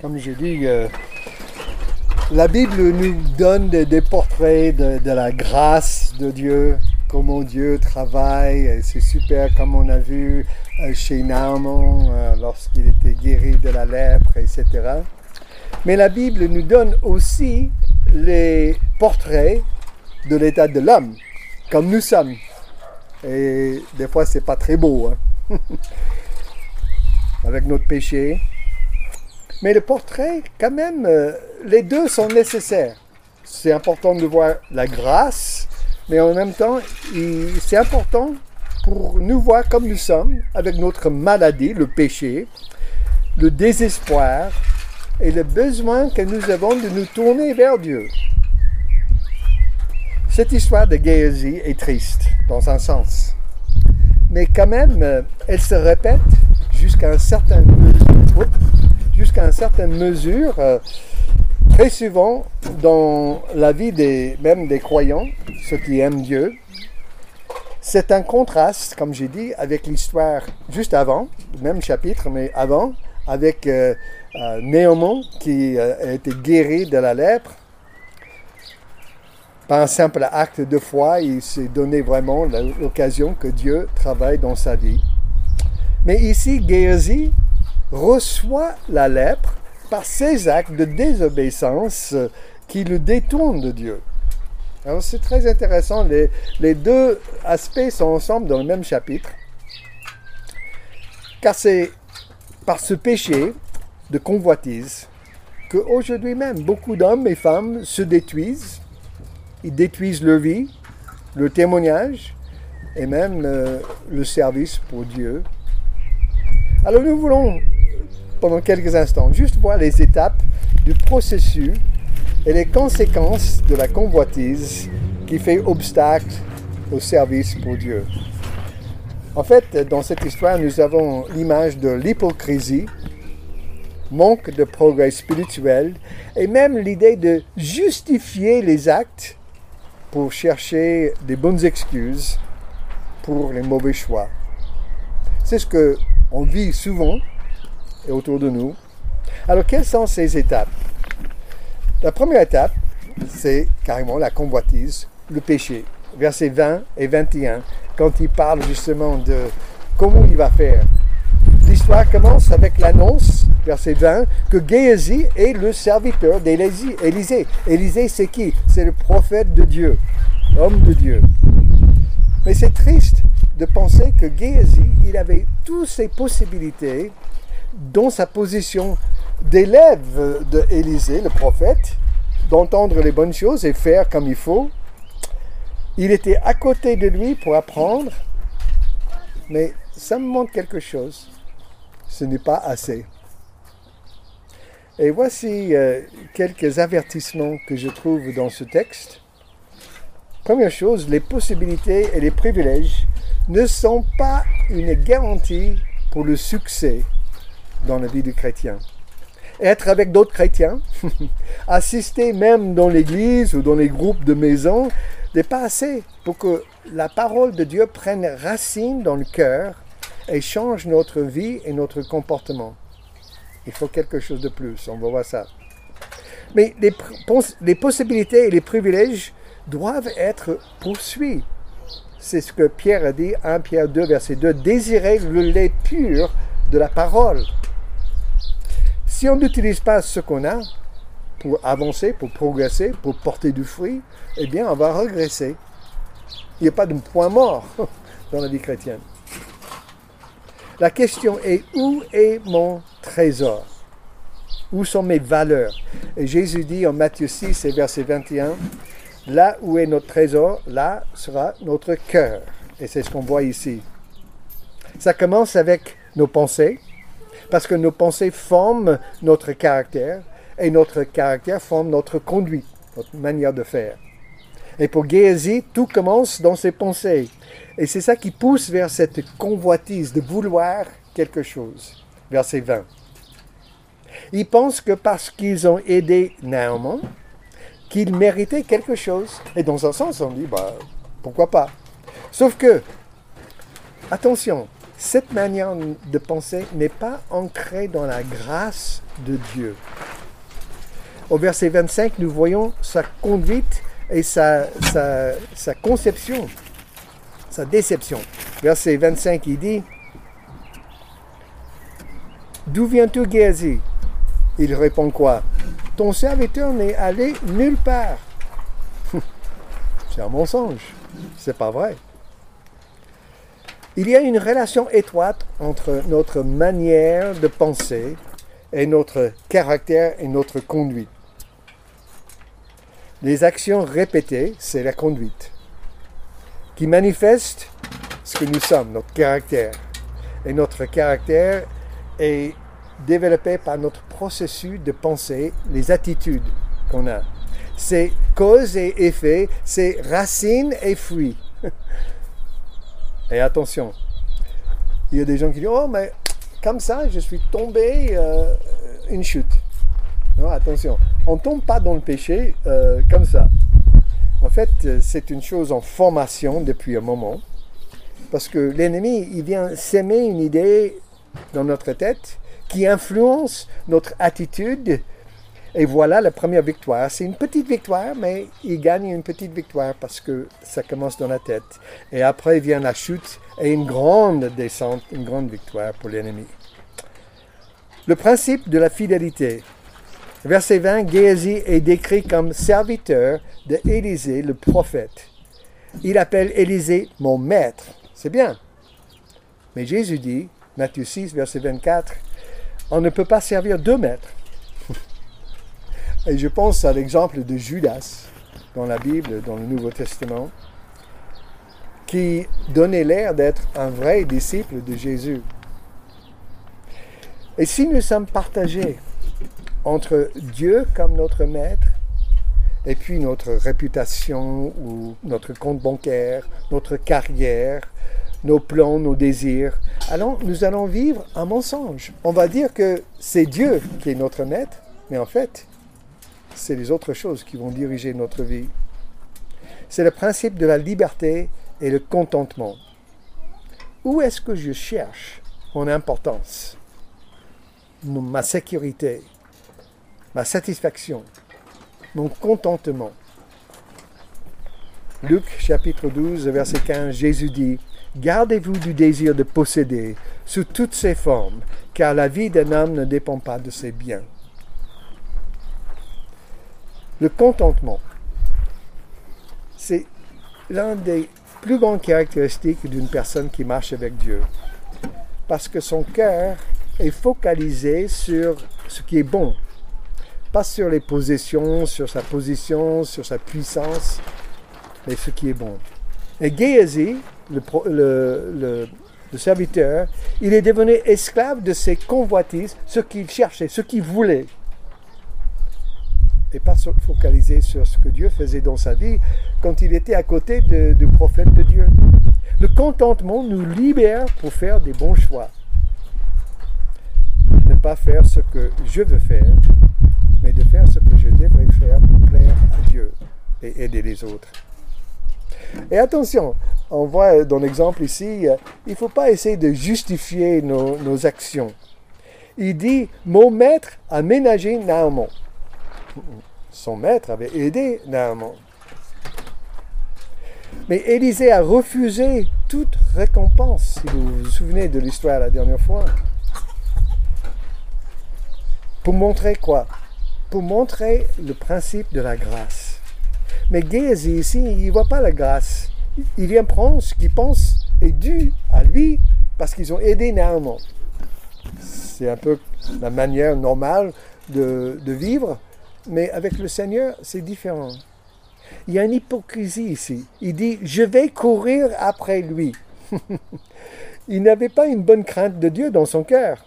comme je dis, euh, la Bible nous donne des, portraits de, de, la grâce de Dieu, comment Dieu travaille. C'est super comme on a vu euh, chez Naaman euh, lorsqu'il était guéri de la lèpre, etc. Mais la Bible nous donne aussi les portraits de l'état de l'homme, comme nous sommes. Et des fois, c'est pas très beau, hein? avec notre péché. Mais le portrait, quand même, euh, les deux sont nécessaires. C'est important de voir la grâce, mais en même temps, c'est important pour nous voir comme nous sommes, avec notre maladie, le péché, le désespoir et le besoin que nous avons de nous tourner vers Dieu. Cette histoire de Géasi est triste, dans un sens. Mais quand même, euh, elle se répète jusqu'à un certain jusqu'à une certaine mesure, euh, très souvent dans la vie des, même des croyants, ceux qui aiment Dieu, c'est un contraste, comme j'ai dit, avec l'histoire juste avant, même chapitre, mais avant, avec euh, euh Néomon qui euh, a été guéri de la lèpre. Par un simple acte de foi, il s'est donné vraiment l'occasion que Dieu travaille dans sa vie. Mais ici, Géasi reçoit la lèpre par ses actes de désobéissance qui le détournent de Dieu. Alors c'est très intéressant, les, les, deux aspects sont ensemble dans le même chapitre, car c'est par ce péché de convoitise qu'aujourd'hui même beaucoup d'hommes et femmes se détruisent, ils détruisent leur vie, le témoignage et même euh, le service pour Dieu. Alors nous voulons pendant quelques instants, juste voir les étapes du processus et les conséquences de la convoitise qui fait obstacle au service pour Dieu. En fait, dans cette histoire, nous avons l'image de l'hypocrisie, manque de progrès spirituel et même l'idée de justifier les actes pour chercher des bonnes excuses pour les mauvais choix. C'est ce que on vit souvent et autour de nous. Alors, quelles sont ces étapes? La première étape, c'est carrément la convoitise, le péché. Versets 20 et 21, quand il parle justement de comment il va faire. L'histoire commence avec l'annonce, verset 20, que Géasi est le serviteur d'Élisée. Élisée, c'est qui? C'est le prophète de Dieu, l'homme de Dieu. Mais c'est triste de penser que Géasi, il avait toutes ces possibilités dans sa position d'élève d'Élisée, le prophète, d'entendre les bonnes choses et faire comme il faut. Il était à côté de lui pour apprendre, mais ça me montre quelque chose. Ce n'est pas assez. Et voici euh, quelques avertissements que je trouve dans ce texte. Première chose, les possibilités et les privilèges ne sont pas une garantie pour le succès dans la vie du chrétien. Être avec d'autres chrétiens, assister même dans l'église ou dans les groupes de maison, n'est pas assez pour que la parole de Dieu prenne racine dans le cœur et change notre vie et notre comportement. Il faut quelque chose de plus, on va voir ça. Mais les, les possibilités et les privilèges doivent être poursuivis. C'est ce que Pierre a dit, 1 Pierre 2, verset 2, désirer le lait pur de la parole si on n'utilise pas ce qu'on a pour avancer, pour progresser, pour porter du fruit, eh bien, on va regresser. Il n'y a pas de point mort dans la vie chrétienne. La question est où est mon trésor? Où sont mes valeurs? Et Jésus dit en Matthieu 6 et verset 21, là où est notre trésor, là sera notre cœur. Et c'est ce qu'on voit ici. Ça commence avec nos pensées, parce que nos pensées forment notre caractère et notre caractère forme notre conduite, notre manière de faire. Et pour Géasi, tout commence dans ses pensées. Et c'est ça qui pousse vers cette convoitise de vouloir quelque chose. Verset 20. Ils pensent que parce qu'ils ont aidé Naaman, qu'ils méritaient quelque chose. Et dans un sens, on dit, bah, pourquoi pas? Sauf que, attention, cette manière de penser n'est pas ancrée dans la grâce de Dieu. Au verset 25, nous voyons sa conduite et sa, conception, sa déception. Verset 25, il dit, D'où viens-tu, Géasi Il répond quoi Ton serviteur n'est allé nulle part. C'est un mensonge. C'est pas vrai. Il y a une relation étroite entre notre manière de penser et notre caractère et notre conduite. Les actions répétées, c'est la conduite, qui manifeste ce que nous sommes, notre caractère. Et notre caractère est développé par notre processus de pensée, les attitudes qu'on a. C'est cause et effet, c'est racine et fruit. et attention, il y a des gens qui disent, oh mais comme ça, je suis tombé euh, une chute. Non, attention, on ne tombe pas dans le péché euh, comme ça. En fait, c'est une chose en formation depuis un moment. Parce que l'ennemi, il vient s'aimer une idée dans notre tête qui influence notre attitude. Et voilà la première victoire. C'est une petite victoire, mais il gagne une petite victoire parce que ça commence dans la tête. Et après vient la chute et une grande descente, une grande victoire pour l'ennemi. Le principe de la fidélité. Verset 20, Géasi est décrit comme serviteur de Élisée, le prophète. Il appelle Élisée mon maître. C'est bien. Mais Jésus dit, Matthieu 6, verset 24, on ne peut pas servir deux maîtres. Et je pense à l'exemple de Judas dans la Bible, dans le Nouveau Testament, qui donnait l'air d'être un vrai disciple de Jésus. Et si nous sommes partagés entre Dieu comme notre maître et puis notre réputation ou notre compte bancaire, notre carrière, nos plans, nos désirs, alors nous allons vivre un mensonge. On va dire que c'est Dieu qui est notre maître, mais en fait, c'est les autres choses qui vont diriger notre vie. C'est le principe de la liberté et le contentement. Où est-ce que je cherche mon importance, ma sécurité, ma satisfaction, mon contentement? Luc chapitre 12, verset 15, Jésus dit, Gardez-vous du désir de posséder sous toutes ses formes, car la vie d'un homme ne dépend pas de ses biens. Le contentement, c'est l'un des plus grandes caractéristiques d'une personne qui marche avec Dieu, parce que son cœur est focalisé sur ce qui est bon, pas sur les possessions, sur sa position, sur sa puissance, mais ce qui est bon. Et Géasi, le, serviteur, il est devenu esclave de ses convoitises, ce qu'il cherchait, ce qu'il voulait. Et pas focalisé sur ce que Dieu faisait dans sa vie quand il était à côté du prophète de Dieu. Le contentement nous libère pour faire des bons choix. Ne pas faire ce que je veux faire, mais de faire ce que je devrais faire pour plaire à Dieu et aider les autres. Et attention, on voit dans l'exemple ici, il ne faut pas essayer de justifier nos, actions. Il dit, mon maître a ménagé Naaman. Son maître avait aidé Naaman. Mais Élisée a refusé toute récompense, si vous vous souvenez de l'histoire la dernière fois. Pour montrer quoi? Pour montrer le principe de la grâce. Mais Géasi ici, il ne voit pas la grâce. Il vient prendre ce qu'il pense est dû à lui parce qu'ils ont aidé Naaman. C'est un peu la manière normale de, de vivre, mais avec le Seigneur, c'est différent. Il y a une hypocrisie ici. Il dit, je vais courir après lui. il n'avait pas une bonne crainte de Dieu dans son cœur.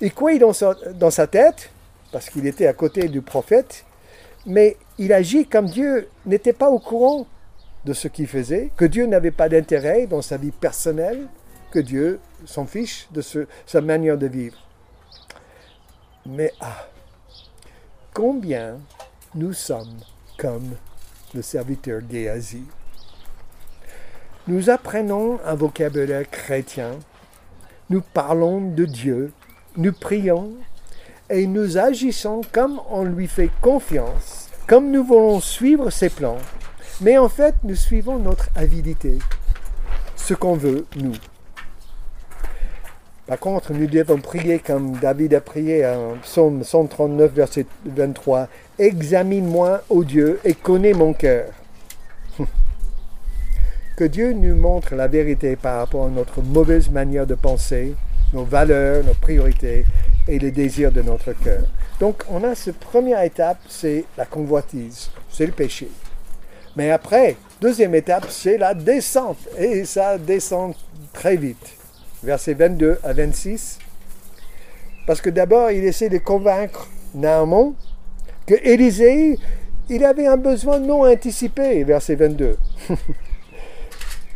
Il croyait dans sa, dans sa tête, parce qu'il était à côté du prophète, mais il agit comme Dieu n'était pas au courant de ce qu'il faisait, que Dieu n'avait pas d'intérêt dans sa vie personnelle, que Dieu s'en fiche de sa manière de vivre. Mais ah, combien nous sommes comme le serviteur Géasi. Nous apprenons un vocabulaire chrétien, nous parlons de Dieu, nous prions et nous agissons comme on lui fait confiance, comme nous voulons suivre ses plans. Mais en fait, nous suivons notre avidité, ce qu'on veut, nous. Par contre, nous devons prier comme David a prié en psaume 139, verset 23. Examine-moi, ô Dieu, et connais mon cœur. que Dieu nous montre la vérité par rapport à notre mauvaise manière de penser, nos valeurs, nos priorités et les désirs de notre cœur. Donc, on a cette première étape, c'est la convoitise, c'est le péché. Mais après, deuxième étape, c'est la descente. Et ça descend très vite versets 22 à 26. Parce que d'abord, il essaie de convaincre Naaman que Élisée, il avait un besoin non anticipé, verset 22.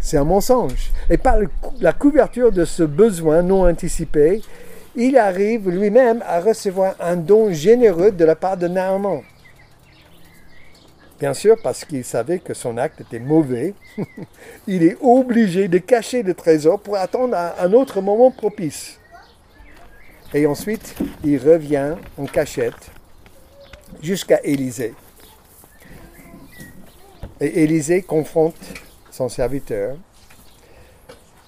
C'est un mensonge. Et par la couverture de ce besoin non anticipé, il arrive lui-même à recevoir un don généreux de la part de Naaman. Bien sûr, parce qu'il savait que son acte était mauvais, il est obligé de cacher le trésor pour attendre un autre moment propice. Et ensuite, il revient en cachette jusqu'à Élisée. Et Élisée confronte son serviteur.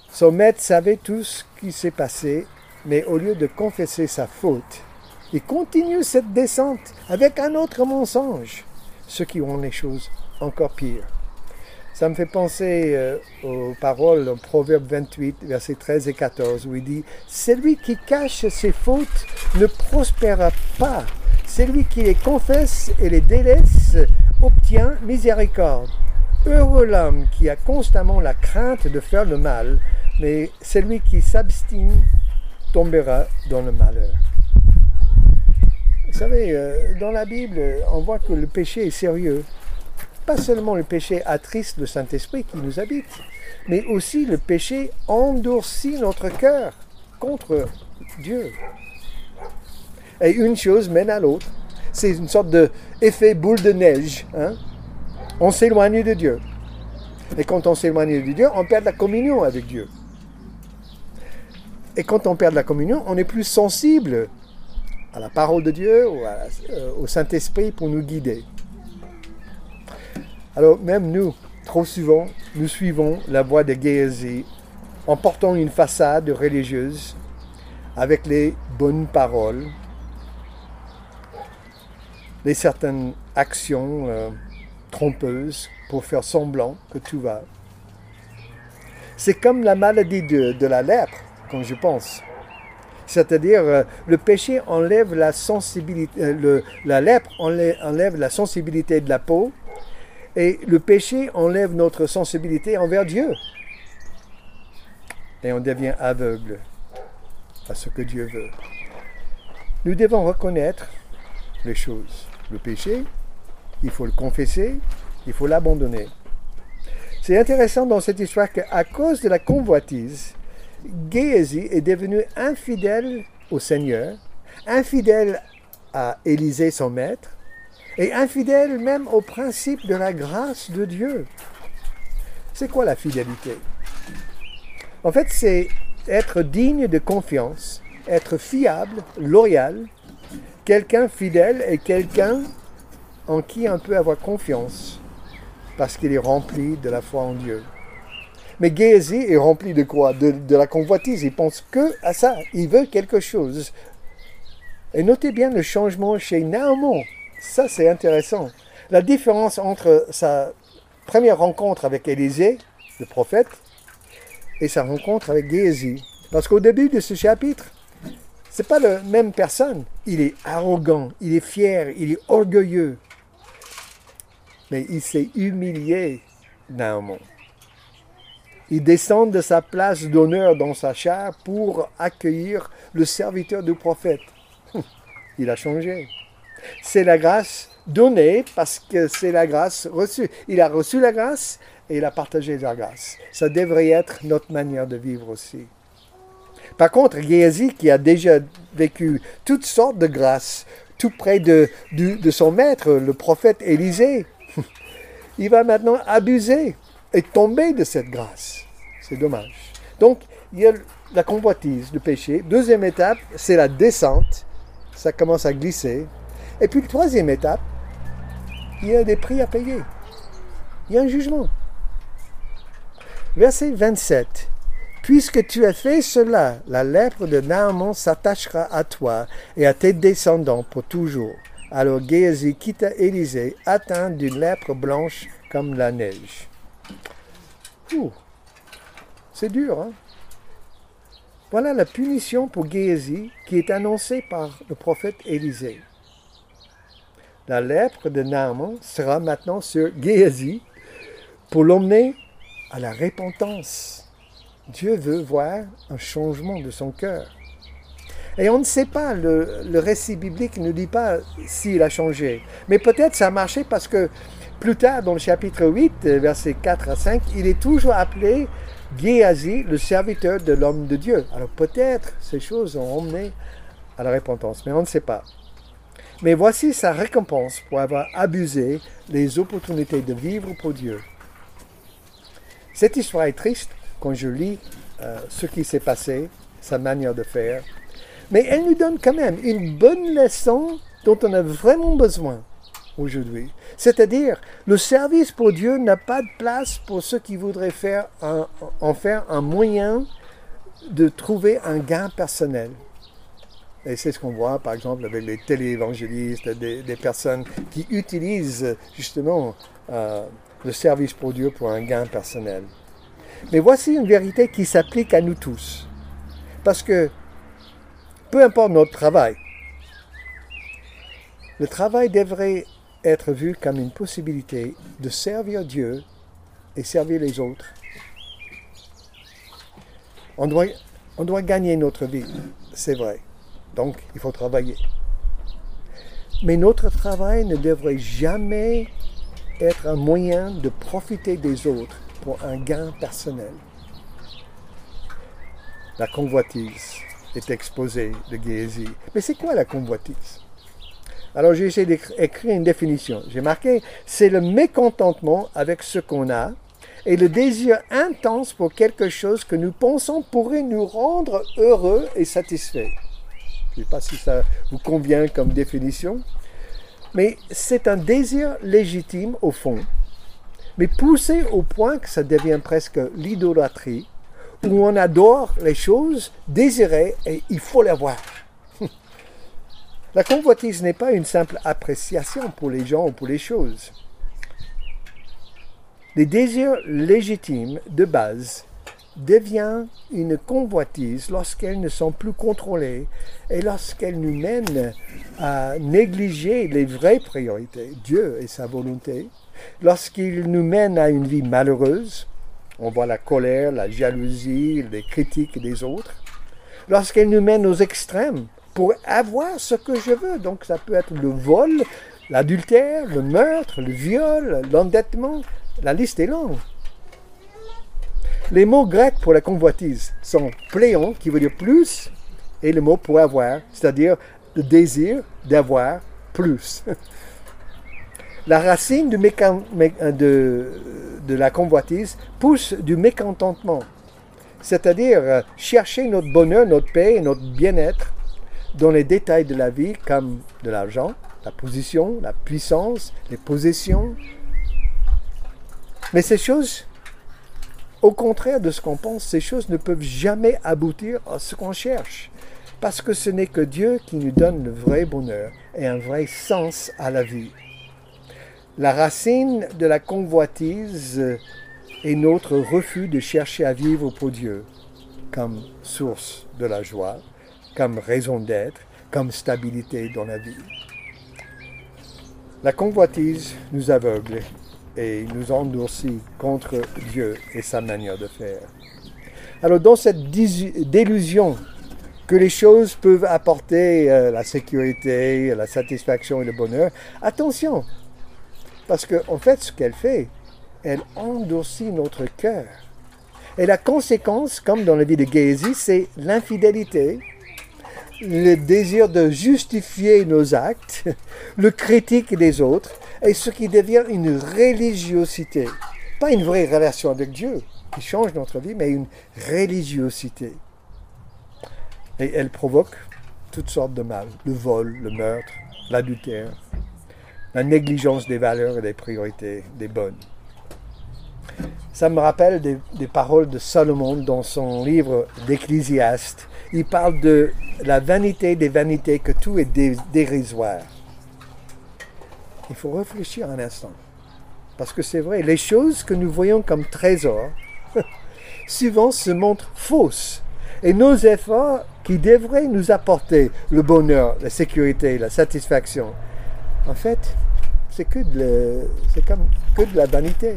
Son maître savait tout ce qui s'est passé, mais au lieu de confesser sa faute, il continue cette descente avec un autre mensonge ceux qui ont les choses encore pires. Ça me fait penser euh, aux paroles en Proverbe 28, versets 13 et 14, où il dit Celui qui cache ses fautes ne prospérera pas. Celui qui les confesse et les délaisse obtient miséricorde. Heureux l'homme qui a constamment la crainte de faire le mal, mais celui qui s'abstine tombera dans le malheur. Vous savez, euh, dans la Bible, on voit que le péché est sérieux. Pas seulement le péché attriste le Saint-Esprit qui nous habite, mais aussi le péché endurcit notre cœur contre Dieu. Et une chose mène à l'autre. C'est une sorte d'effet boule de neige. Hein. On s'éloigne de Dieu. Et quand on s'éloigne de Dieu, on perd la communion avec Dieu. Et quand on perd la communion, on est plus sensible à la parole de Dieu ou euh, au Saint-Esprit pour nous guider. Alors même nous, trop souvent, nous suivons la voie de Géasi en portant une façade religieuse avec les bonnes paroles, les certaines actions euh, trompeuses pour faire semblant que tout va. C'est comme la maladie de, de la lèpre, quand je pense. C'est-à-dire, euh, le péché enlève la sensibilité, euh, la lèpre enlève, la sensibilité de la peau, et le péché enlève notre sensibilité envers Dieu. Et on devient aveugle à ce que Dieu veut. Nous devons reconnaître les choses. Le péché, il faut le confesser, il faut l'abandonner. C'est intéressant dans cette histoire qu'à cause de la convoitise, Géasi est devenu infidèle au Seigneur, infidèle à Élisée son maître, et infidèle même au principe de la grâce de Dieu. C'est quoi la fidélité? En fait, c'est être digne de confiance, être fiable, loyal. Quelqu'un fidèle et quelqu'un en qui on peut avoir confiance parce qu'il est rempli de la foi en Dieu. Mais Géasi est rempli de quoi? De, la convoitise. Il pense que à ça. Il veut quelque chose. Et notez bien le changement chez Naaman. Ça, c'est intéressant. La différence entre sa première rencontre avec Élisée, le prophète, et sa rencontre avec Géasi. Parce qu'au début de ce chapitre, c'est pas la même personne. Il est arrogant, il est fier, il est orgueilleux. Mais il s'est humilié, Naaman. Il descend de sa place d'honneur dans sa chair pour accueillir le serviteur du prophète. Il a changé. C'est la grâce donnée parce que c'est la grâce reçue. Il a reçu la grâce et il a partagé la grâce. Ça devrait être notre manière de vivre aussi. Par contre, Géasi, qui a déjà vécu toutes sortes de grâces, tout près de, de son maître, le prophète Élisée, il va maintenant abuser et tomber de cette grâce. C'est dommage. Donc, il y a la convoitise, le péché. Deuxième étape, c'est la descente. Ça commence à glisser. Et puis, troisième étape, il y a des prix à payer. Il y a un jugement. Verset 27. Puisque tu as fait cela, la lèpre de Naaman s'attachera à toi et à tes descendants pour toujours. Alors Géasi quitta Élisée, atteint d'une lèpre blanche comme la neige. C'est dur, hein? Voilà la punition pour Géasi qui est annoncée par le prophète Élisée. La lèpre de Naaman sera maintenant sur Géasi pour l'emmener à la repentance. Dieu veut voir un changement de son cœur. Et on ne sait pas, le, récit biblique ne dit pas s'il a changé. Mais peut-être ça a marché parce que plus tard, dans le chapitre 8, versets 4 à 5, il est toujours appelé Géasi, le serviteur de l'homme de Dieu. Alors peut-être ces choses ont emmené à la repentance, mais on ne sait pas. Mais voici sa récompense pour avoir abusé des opportunités de vivre pour Dieu. Cette histoire est triste quand je lis euh, ce qui s'est passé, sa manière de faire. Mais elle nous donne quand même une bonne leçon dont on a vraiment besoin aujourd'hui. C'est-à-dire, le service pour Dieu n'a pas de place pour ceux qui voudraient en faire un moyen de trouver un gain personnel. Et c'est ce qu'on voit, par exemple, avec les téléévangélistes, des, des personnes qui utilisent justement euh, le service pour Dieu pour un gain personnel. Mais voici une vérité qui s'applique à nous tous. Parce que, peu importe notre travail, le travail devrait être vu comme une possibilité de servir Dieu et servir les autres. On doit, on doit gagner notre vie, c'est vrai. Donc, il faut travailler. Mais notre travail ne devrait jamais être un moyen de profiter des autres pour un gain personnel. La convoitise est exposée de Gézi. Mais c'est quoi la convoitise? Alors j'ai essayé d'écrire une définition. J'ai marqué, c'est le mécontentement avec ce qu'on a et le désir intense pour quelque chose que nous pensons pourrait nous rendre heureux et satisfaits. Je ne sais pas si ça vous convient comme définition, mais c'est un désir légitime au fond mais poussé au point que ça devient presque l'idolâtrie, où on adore les choses désirées et il faut les voir. La convoitise n'est pas une simple appréciation pour les gens ou pour les choses. Les désirs légitimes de base deviennent une convoitise lorsqu'elles ne sont plus contrôlées et lorsqu'elles nous mènent à négliger les vraies priorités, Dieu et sa volonté, Lorsqu'il nous mène à une vie malheureuse, on voit la colère, la jalousie, les critiques des autres. Lorsqu'elle nous mène aux extrêmes pour avoir ce que je veux, donc ça peut être le vol, l'adultère, le meurtre, le viol, l'endettement, la liste est longue. Les mots grecs pour la convoitise sont pléon, qui veut dire plus, et le mot pour avoir, c'est-à-dire le désir d'avoir plus. La racine euh, de, la convoitise pousse du mécontentement, c'est-à-dire euh, chercher notre bonheur, notre paix et notre bien-être dans les détails de la vie comme de l'argent, la position, la puissance, les possessions. Mais ces choses, au contraire de ce qu'on pense, ces choses ne peuvent jamais aboutir à ce qu'on cherche. Parce que ce n'est que Dieu qui nous donne le vrai bonheur et un vrai sens à la vie. La racine de la convoitise est notre refus de chercher à vivre pour Dieu comme source de la joie, comme raison d'être, comme stabilité dans la vie. La convoitise nous aveugle et nous endurcit contre Dieu et sa manière de faire. Alors dans cette délusion que les choses peuvent apporter euh, la sécurité, la satisfaction et le bonheur, attention, parce qu'en en fait, ce qu'elle fait, elle endurcit notre cœur. Et la conséquence, comme dans la vie de Gézi, c'est l'infidélité, le désir de justifier nos actes, le critique des autres, et ce qui devient une religiosité. Pas une vraie relation avec Dieu qui change notre vie, mais une religiosité. Et elle provoque toutes sortes de mal. Le vol, le meurtre, l'adultère, la négligence des valeurs et des priorités des bonnes. Ça me rappelle des, des paroles de Salomon dans son livre d'Ecclésiaste. Il parle de la vanité des vanités, que tout est dérisoire. Il faut réfléchir un instant. Parce que c'est vrai, les choses que nous voyons comme trésors, souvent se montrent fausses. Et nos efforts qui devraient nous apporter le bonheur, la sécurité, la satisfaction, en fait, c'est comme, que de la vanité.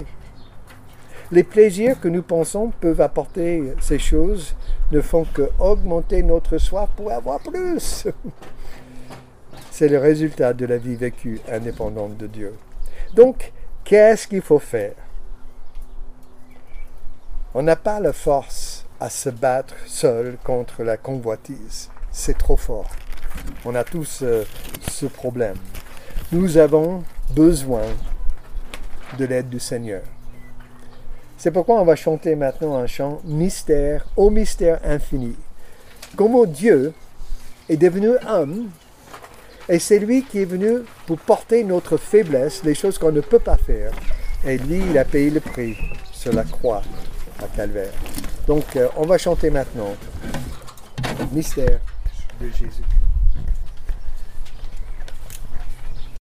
Les plaisirs que nous pensons peuvent apporter ces choses ne font que augmenter notre soif pour avoir plus. C'est le résultat de la vie vécue indépendante de Dieu. Donc, qu'est-ce qu'il faut faire? On n'a pas la force à se battre seul contre la convoitise. C'est trop fort. On a tous euh, ce problème. Nous avons besoin de l'aide du Seigneur. C'est pourquoi on va chanter maintenant un chant mystère, au mystère infini. Comment Dieu est devenu homme et c'est lui qui est venu pour porter notre faiblesse, les choses qu'on ne peut pas faire. Et lui, il a payé le prix sur la croix à Calvaire. Donc, euh, on va chanter maintenant. Mystère de Jésus.